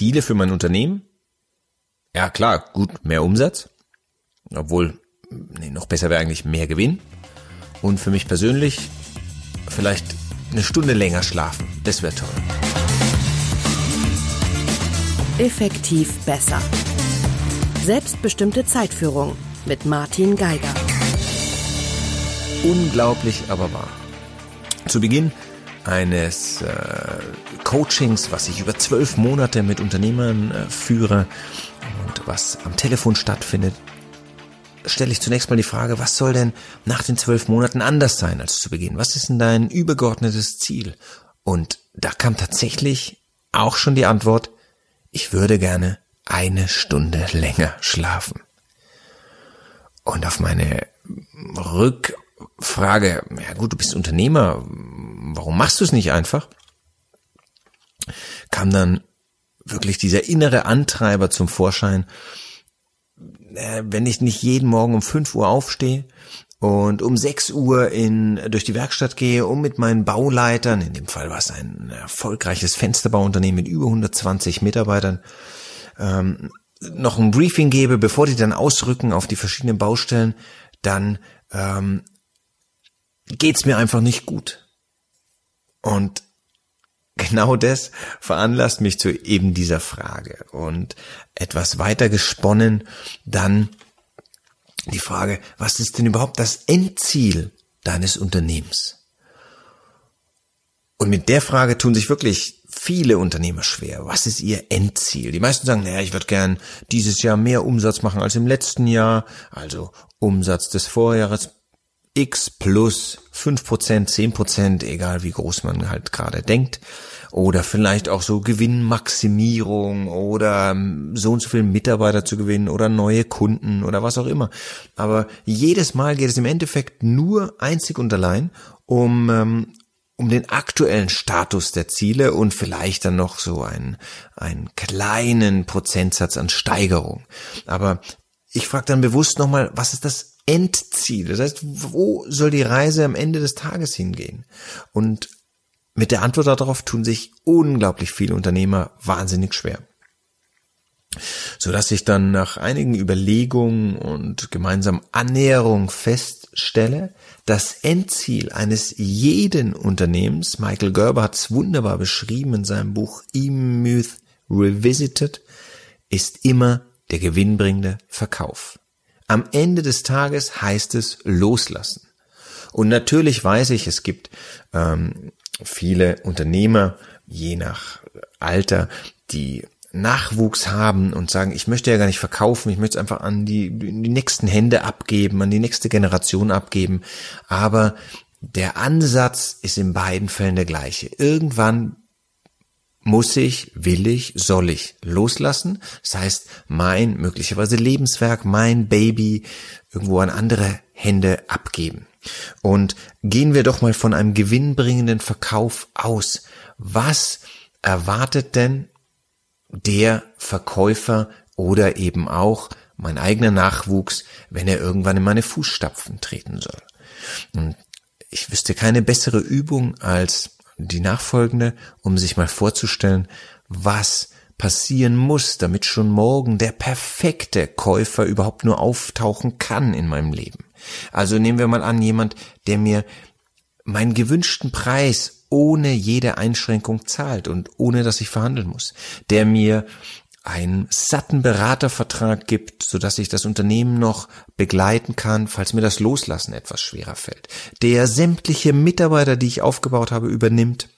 Ziele für mein Unternehmen? Ja, klar, gut, mehr Umsatz. Obwohl, nee, noch besser wäre eigentlich mehr Gewinn. Und für mich persönlich vielleicht eine Stunde länger schlafen. Das wäre toll. Effektiv besser. Selbstbestimmte Zeitführung mit Martin Geiger. Unglaublich, aber wahr. Zu Beginn eines äh, Coachings, was ich über zwölf Monate mit Unternehmern äh, führe und was am Telefon stattfindet, stelle ich zunächst mal die Frage, was soll denn nach den zwölf Monaten anders sein als zu Beginn? Was ist denn dein übergeordnetes Ziel? Und da kam tatsächlich auch schon die Antwort, ich würde gerne eine Stunde länger schlafen. Und auf meine Rückfrage, ja gut, du bist Unternehmer, warum machst du es nicht einfach? Kam dann wirklich dieser innere Antreiber zum Vorschein, äh, wenn ich nicht jeden Morgen um 5 Uhr aufstehe und um 6 Uhr in, durch die Werkstatt gehe, um mit meinen Bauleitern, in dem Fall war es ein erfolgreiches Fensterbauunternehmen mit über 120 Mitarbeitern, ähm, noch ein Briefing gebe, bevor die dann ausrücken auf die verschiedenen Baustellen, dann ähm, geht's mir einfach nicht gut. Und genau das veranlasst mich zu eben dieser Frage und etwas weiter gesponnen dann die Frage, was ist denn überhaupt das Endziel deines Unternehmens? Und mit der Frage tun sich wirklich viele Unternehmer schwer. Was ist ihr Endziel? Die meisten sagen, naja, ich würde gern dieses Jahr mehr Umsatz machen als im letzten Jahr, also Umsatz des Vorjahres X plus 5%, 10%, egal wie groß man halt gerade denkt. Oder vielleicht auch so Gewinnmaximierung oder ähm, so und so viele Mitarbeiter zu gewinnen oder neue Kunden oder was auch immer. Aber jedes Mal geht es im Endeffekt nur einzig und allein um, ähm, um den aktuellen Status der Ziele und vielleicht dann noch so einen, einen kleinen Prozentsatz an Steigerung. Aber ich frage dann bewusst nochmal, was ist das Endziel? Das heißt, wo soll die Reise am Ende des Tages hingehen? Und mit der Antwort darauf tun sich unglaublich viele Unternehmer wahnsinnig schwer. So dass ich dann nach einigen Überlegungen und gemeinsam Annäherung feststelle, das Endziel eines jeden Unternehmens, Michael Gerber hat es wunderbar beschrieben in seinem Buch E-Myth Revisited, ist immer der gewinnbringende Verkauf. Am Ende des Tages heißt es loslassen. Und natürlich weiß ich, es gibt ähm, viele Unternehmer, je nach Alter, die Nachwuchs haben und sagen, ich möchte ja gar nicht verkaufen, ich möchte es einfach an die, die nächsten Hände abgeben, an die nächste Generation abgeben. Aber der Ansatz ist in beiden Fällen der gleiche. Irgendwann muss ich, will ich, soll ich loslassen. Das heißt, mein möglicherweise Lebenswerk, mein Baby irgendwo an andere Hände abgeben. Und gehen wir doch mal von einem gewinnbringenden Verkauf aus. Was erwartet denn der Verkäufer oder eben auch mein eigener Nachwuchs, wenn er irgendwann in meine Fußstapfen treten soll? Und ich wüsste keine bessere Übung als die nachfolgende, um sich mal vorzustellen, was passieren muss, damit schon morgen der perfekte Käufer überhaupt nur auftauchen kann in meinem Leben. Also nehmen wir mal an, jemand, der mir meinen gewünschten Preis ohne jede Einschränkung zahlt und ohne dass ich verhandeln muss, der mir einen satten Beratervertrag gibt, so dass ich das Unternehmen noch begleiten kann, falls mir das Loslassen etwas schwerer fällt, der sämtliche Mitarbeiter, die ich aufgebaut habe, übernimmt,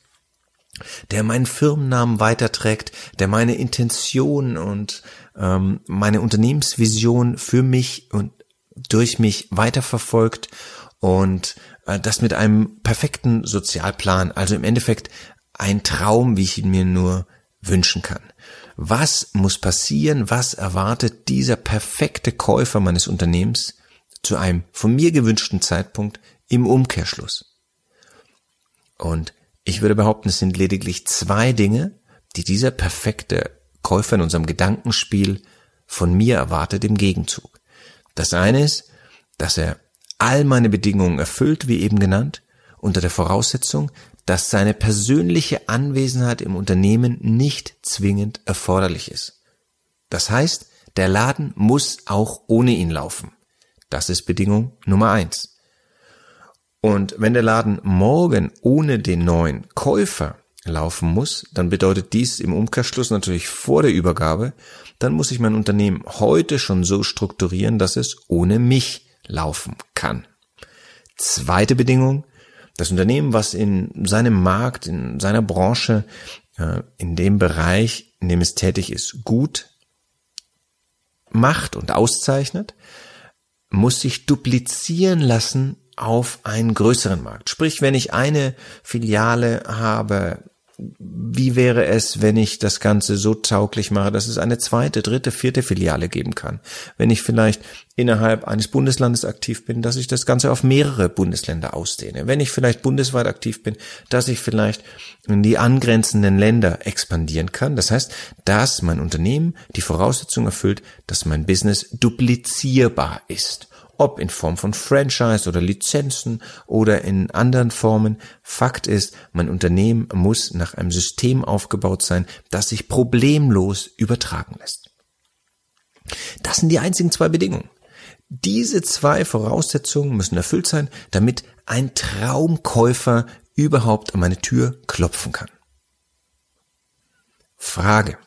der meinen Firmennamen weiterträgt, der meine Intention und ähm, meine Unternehmensvision für mich und durch mich weiterverfolgt und äh, das mit einem perfekten Sozialplan, also im Endeffekt ein Traum, wie ich ihn mir nur wünschen kann. Was muss passieren? Was erwartet dieser perfekte Käufer meines Unternehmens zu einem von mir gewünschten Zeitpunkt im Umkehrschluss? Und ich würde behaupten, es sind lediglich zwei Dinge, die dieser perfekte Käufer in unserem Gedankenspiel von mir erwartet im Gegenzug. Das eine ist, dass er all meine Bedingungen erfüllt, wie eben genannt, unter der Voraussetzung, dass seine persönliche Anwesenheit im Unternehmen nicht zwingend erforderlich ist. Das heißt, der Laden muss auch ohne ihn laufen. Das ist Bedingung Nummer eins. Und wenn der Laden morgen ohne den neuen Käufer laufen muss, dann bedeutet dies im Umkehrschluss natürlich vor der Übergabe, dann muss ich mein Unternehmen heute schon so strukturieren, dass es ohne mich laufen kann. Zweite Bedingung, das Unternehmen, was in seinem Markt, in seiner Branche, äh, in dem Bereich, in dem es tätig ist, gut macht und auszeichnet, muss sich duplizieren lassen auf einen größeren Markt. Sprich, wenn ich eine Filiale habe wie wäre es, wenn ich das Ganze so tauglich mache, dass es eine zweite, dritte, vierte Filiale geben kann? Wenn ich vielleicht innerhalb eines Bundeslandes aktiv bin, dass ich das Ganze auf mehrere Bundesländer ausdehne. Wenn ich vielleicht bundesweit aktiv bin, dass ich vielleicht in die angrenzenden Länder expandieren kann. Das heißt, dass mein Unternehmen die Voraussetzung erfüllt, dass mein Business duplizierbar ist ob in Form von Franchise oder Lizenzen oder in anderen Formen. Fakt ist, mein Unternehmen muss nach einem System aufgebaut sein, das sich problemlos übertragen lässt. Das sind die einzigen zwei Bedingungen. Diese zwei Voraussetzungen müssen erfüllt sein, damit ein Traumkäufer überhaupt an meine Tür klopfen kann. Frage.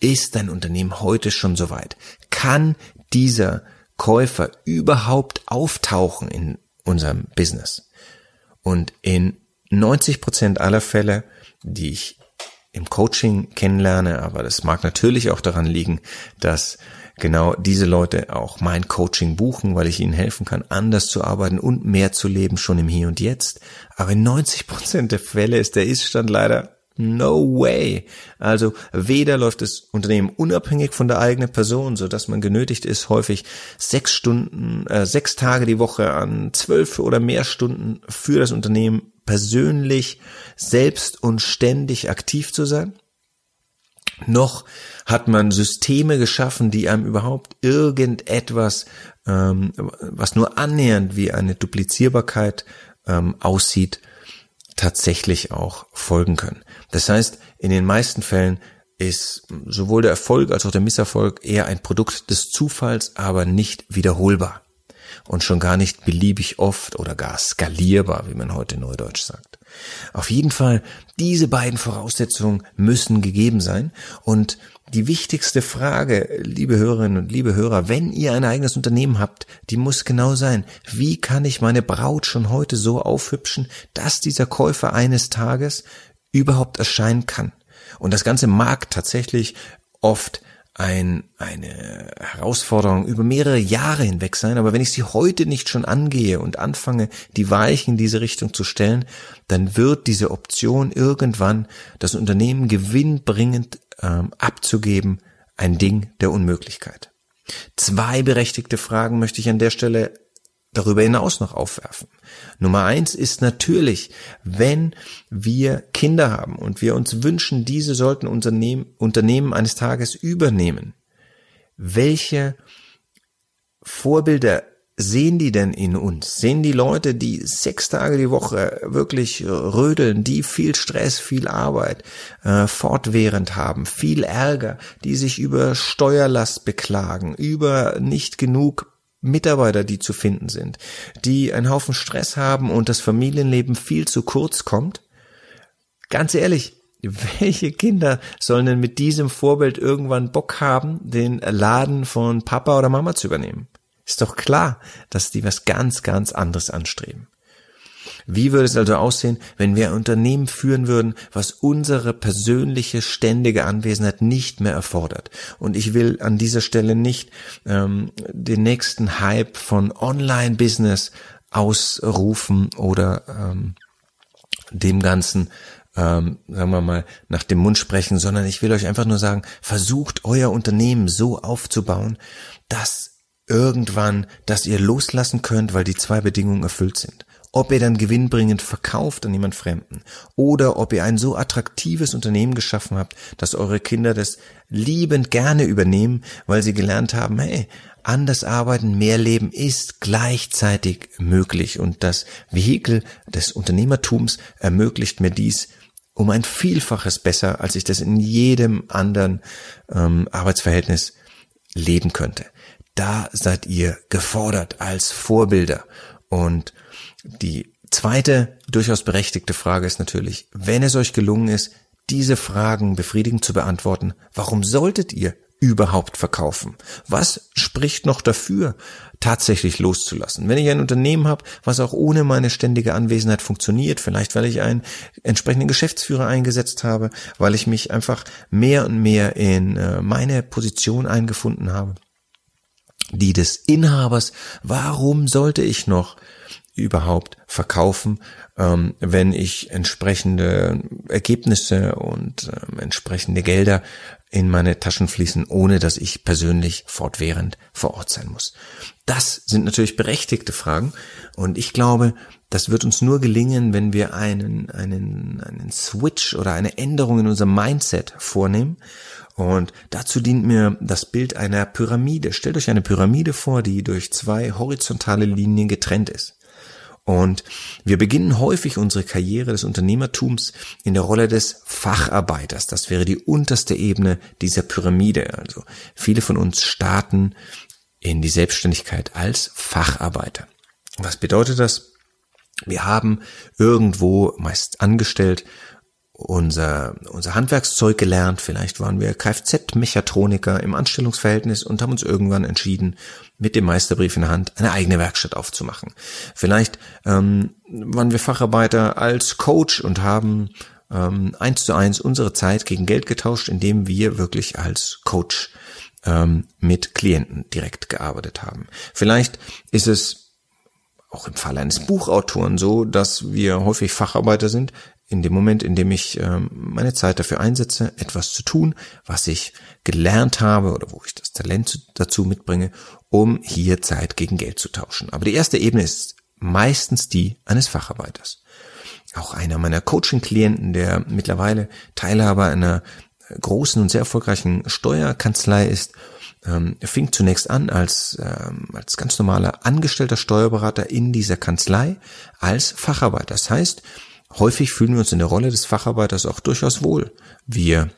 Ist dein Unternehmen heute schon soweit? Kann dieser Käufer überhaupt auftauchen in unserem Business. Und in 90 Prozent aller Fälle, die ich im Coaching kennenlerne, aber das mag natürlich auch daran liegen, dass genau diese Leute auch mein Coaching buchen, weil ich ihnen helfen kann, anders zu arbeiten und mehr zu leben, schon im Hier und Jetzt. Aber in 90 Prozent der Fälle ist der Iststand leider No way. Also weder läuft das Unternehmen unabhängig von der eigenen Person, so dass man genötigt ist, häufig sechs Stunden, äh, sechs Tage die Woche an zwölf oder mehr Stunden für das Unternehmen persönlich, selbst und ständig aktiv zu sein. Noch hat man Systeme geschaffen, die einem überhaupt irgendetwas, ähm, was nur annähernd wie eine Duplizierbarkeit ähm, aussieht, tatsächlich auch folgen können. Das heißt, in den meisten Fällen ist sowohl der Erfolg als auch der Misserfolg eher ein Produkt des Zufalls, aber nicht wiederholbar und schon gar nicht beliebig oft oder gar skalierbar, wie man heute neudeutsch sagt. Auf jeden Fall, diese beiden Voraussetzungen müssen gegeben sein und die wichtigste Frage, liebe Hörerinnen und liebe Hörer, wenn ihr ein eigenes Unternehmen habt, die muss genau sein, wie kann ich meine Braut schon heute so aufhübschen, dass dieser Käufer eines Tages überhaupt erscheinen kann. Und das Ganze mag tatsächlich oft ein, eine Herausforderung über mehrere Jahre hinweg sein, aber wenn ich sie heute nicht schon angehe und anfange, die Weichen in diese Richtung zu stellen, dann wird diese Option irgendwann das Unternehmen gewinnbringend ähm, abzugeben ein Ding der Unmöglichkeit. Zwei berechtigte Fragen möchte ich an der Stelle darüber hinaus noch aufwerfen. Nummer eins ist natürlich, wenn wir Kinder haben und wir uns wünschen, diese sollten Unternehmen, Unternehmen eines Tages übernehmen. Welche Vorbilder sehen die denn in uns? Sehen die Leute, die sechs Tage die Woche wirklich rödeln, die viel Stress, viel Arbeit äh, fortwährend haben, viel Ärger, die sich über Steuerlast beklagen, über nicht genug Mitarbeiter, die zu finden sind, die einen Haufen Stress haben und das Familienleben viel zu kurz kommt? Ganz ehrlich, welche Kinder sollen denn mit diesem Vorbild irgendwann Bock haben, den Laden von Papa oder Mama zu übernehmen? Ist doch klar, dass die was ganz, ganz anderes anstreben. Wie würde es also aussehen, wenn wir ein Unternehmen führen würden, was unsere persönliche ständige Anwesenheit nicht mehr erfordert? Und ich will an dieser Stelle nicht ähm, den nächsten Hype von Online-Business ausrufen oder ähm, dem Ganzen ähm, sagen wir mal, nach dem Mund sprechen, sondern ich will euch einfach nur sagen, versucht euer Unternehmen so aufzubauen, dass irgendwann, dass ihr loslassen könnt, weil die zwei Bedingungen erfüllt sind ob ihr dann gewinnbringend verkauft an jemand Fremden oder ob ihr ein so attraktives Unternehmen geschaffen habt, dass eure Kinder das liebend gerne übernehmen, weil sie gelernt haben, hey, anders arbeiten, mehr leben ist gleichzeitig möglich und das Vehikel des Unternehmertums ermöglicht mir dies um ein Vielfaches besser, als ich das in jedem anderen ähm, Arbeitsverhältnis leben könnte. Da seid ihr gefordert als Vorbilder. Und die zweite durchaus berechtigte Frage ist natürlich, wenn es euch gelungen ist, diese Fragen befriedigend zu beantworten, warum solltet ihr überhaupt verkaufen? Was spricht noch dafür, tatsächlich loszulassen? Wenn ich ein Unternehmen habe, was auch ohne meine ständige Anwesenheit funktioniert, vielleicht weil ich einen entsprechenden Geschäftsführer eingesetzt habe, weil ich mich einfach mehr und mehr in äh, meine Position eingefunden habe, die des Inhabers, warum sollte ich noch überhaupt verkaufen, ähm, wenn ich entsprechende Ergebnisse und ähm, entsprechende Gelder in meine Taschen fließen, ohne dass ich persönlich fortwährend vor Ort sein muss. Das sind natürlich berechtigte Fragen und ich glaube, das wird uns nur gelingen, wenn wir einen, einen, einen Switch oder eine Änderung in unserem Mindset vornehmen. Und dazu dient mir das Bild einer Pyramide. Stellt euch eine Pyramide vor, die durch zwei horizontale Linien getrennt ist. Und wir beginnen häufig unsere Karriere des Unternehmertums in der Rolle des Facharbeiters. Das wäre die unterste Ebene dieser Pyramide. Also viele von uns starten in die Selbstständigkeit als Facharbeiter. Was bedeutet das? Wir haben irgendwo meist angestellt unser, unser Handwerkszeug gelernt, vielleicht waren wir Kfz-Mechatroniker im Anstellungsverhältnis und haben uns irgendwann entschieden, mit dem Meisterbrief in der Hand eine eigene Werkstatt aufzumachen. Vielleicht ähm, waren wir Facharbeiter als Coach und haben ähm, eins zu eins unsere Zeit gegen Geld getauscht, indem wir wirklich als Coach ähm, mit Klienten direkt gearbeitet haben. Vielleicht ist es auch im Fall eines Buchautoren so, dass wir häufig Facharbeiter sind, in dem Moment, in dem ich ähm, meine Zeit dafür einsetze, etwas zu tun, was ich gelernt habe oder wo ich das Talent dazu mitbringe, um hier Zeit gegen Geld zu tauschen. Aber die erste Ebene ist meistens die eines Facharbeiters. Auch einer meiner Coaching-Klienten, der mittlerweile Teilhaber einer großen und sehr erfolgreichen Steuerkanzlei ist, ähm, fing zunächst an als, ähm, als ganz normaler angestellter Steuerberater in dieser Kanzlei als Facharbeiter. Das heißt, häufig fühlen wir uns in der Rolle des Facharbeiters auch durchaus wohl. Wir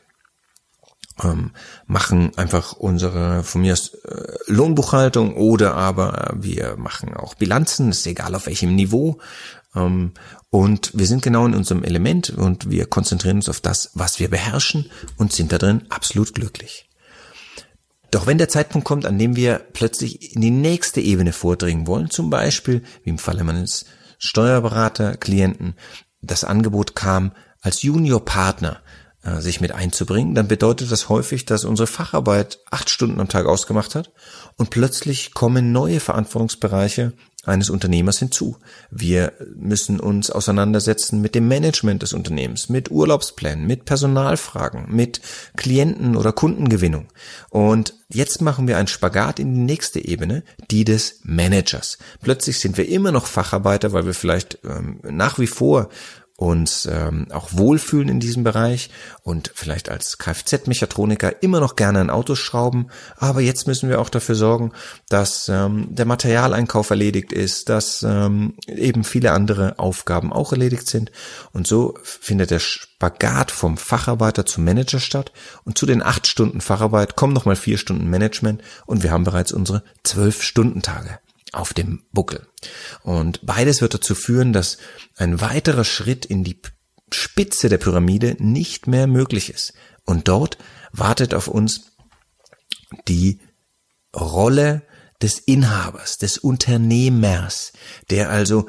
ähm, machen einfach unsere von mir aus äh, Lohnbuchhaltung oder aber wir machen auch Bilanzen, ist egal auf welchem Niveau. Ähm, und wir sind genau in unserem Element und wir konzentrieren uns auf das, was wir beherrschen und sind da drin absolut glücklich. Doch wenn der Zeitpunkt kommt, an dem wir plötzlich in die nächste Ebene vordringen wollen, zum Beispiel, wie im Falle meines Steuerberater-Klienten, das Angebot kam, als Juniorpartner äh, sich mit einzubringen, dann bedeutet das häufig, dass unsere Facharbeit acht Stunden am Tag ausgemacht hat und plötzlich kommen neue Verantwortungsbereiche eines Unternehmers hinzu. Wir müssen uns auseinandersetzen mit dem Management des Unternehmens, mit Urlaubsplänen, mit Personalfragen, mit Klienten- oder Kundengewinnung. Und jetzt machen wir einen Spagat in die nächste Ebene, die des Managers. Plötzlich sind wir immer noch Facharbeiter, weil wir vielleicht ähm, nach wie vor uns ähm, auch wohlfühlen in diesem Bereich und vielleicht als Kfz-Mechatroniker immer noch gerne ein Auto schrauben, aber jetzt müssen wir auch dafür sorgen, dass ähm, der Materialeinkauf erledigt ist, dass ähm, eben viele andere Aufgaben auch erledigt sind. Und so findet der Spagat vom Facharbeiter zum Manager statt. Und zu den acht Stunden Facharbeit kommen nochmal vier Stunden Management. Und wir haben bereits unsere zwölf Stunden Tage auf dem Buckel. Und beides wird dazu führen, dass ein weiterer Schritt in die Spitze der Pyramide nicht mehr möglich ist. Und dort wartet auf uns die Rolle des Inhabers, des Unternehmers, der also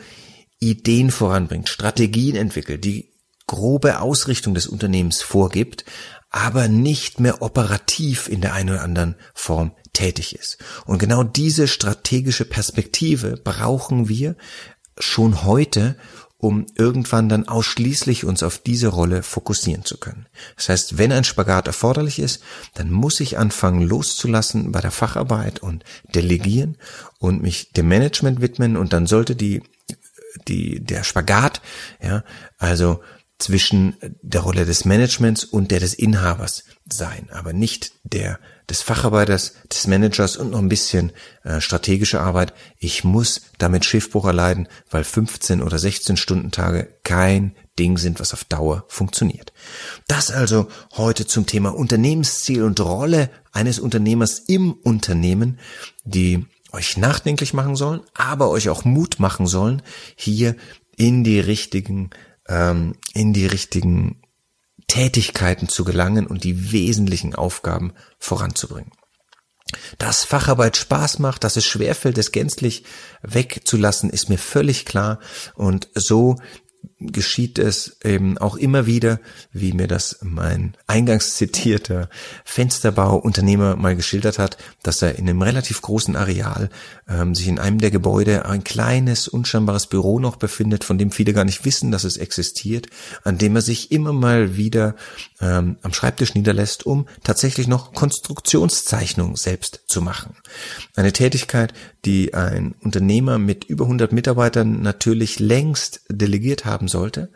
Ideen voranbringt, Strategien entwickelt, die grobe Ausrichtung des Unternehmens vorgibt, aber nicht mehr operativ in der einen oder anderen Form tätig ist. Und genau diese strategische Perspektive brauchen wir schon heute, um irgendwann dann ausschließlich uns auf diese Rolle fokussieren zu können. Das heißt, wenn ein Spagat erforderlich ist, dann muss ich anfangen loszulassen bei der Facharbeit und delegieren und mich dem Management widmen und dann sollte die die, der Spagat, ja, also zwischen der Rolle des Managements und der des Inhabers sein, aber nicht der des Facharbeiters, des Managers und noch ein bisschen äh, strategische Arbeit. Ich muss damit Schiffbruch erleiden, weil 15 oder 16 Stunden Tage kein Ding sind, was auf Dauer funktioniert. Das also heute zum Thema Unternehmensziel und Rolle eines Unternehmers im Unternehmen, die euch nachdenklich machen sollen, aber euch auch Mut machen sollen, hier in die richtigen, ähm, in die richtigen Tätigkeiten zu gelangen und die wesentlichen Aufgaben voranzubringen. Dass Facharbeit Spaß macht, dass es schwerfällt, es gänzlich wegzulassen, ist mir völlig klar. Und so geschieht es eben auch immer wieder, wie mir das mein eingangs zitierter Fensterbauunternehmer mal geschildert hat, dass er in einem relativ großen Areal ähm, sich in einem der Gebäude ein kleines, unscheinbares Büro noch befindet, von dem viele gar nicht wissen, dass es existiert, an dem er sich immer mal wieder ähm, am Schreibtisch niederlässt, um tatsächlich noch Konstruktionszeichnungen selbst zu machen. Eine Tätigkeit, die ein Unternehmer mit über 100 Mitarbeitern natürlich längst delegiert haben sollte,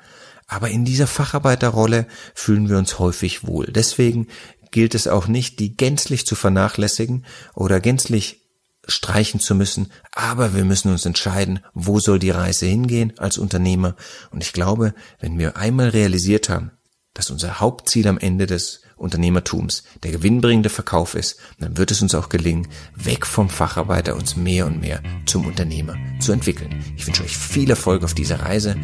aber in dieser Facharbeiterrolle fühlen wir uns häufig wohl. Deswegen gilt es auch nicht, die gänzlich zu vernachlässigen oder gänzlich streichen zu müssen, aber wir müssen uns entscheiden, wo soll die Reise hingehen als Unternehmer. Und ich glaube, wenn wir einmal realisiert haben, dass unser Hauptziel am Ende des Unternehmertums der gewinnbringende Verkauf ist, dann wird es uns auch gelingen, weg vom Facharbeiter uns mehr und mehr zum Unternehmer zu entwickeln. Ich wünsche euch viel Erfolg auf dieser Reise,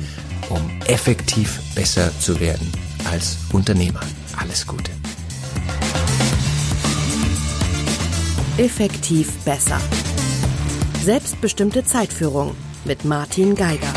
um effektiv besser zu werden als Unternehmer. Alles Gute. Effektiv besser. Selbstbestimmte Zeitführung mit Martin Geiger.